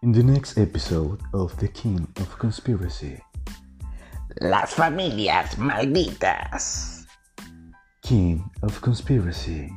In the next episode of The King of Conspiracy, Las familias malditas. King of Conspiracy.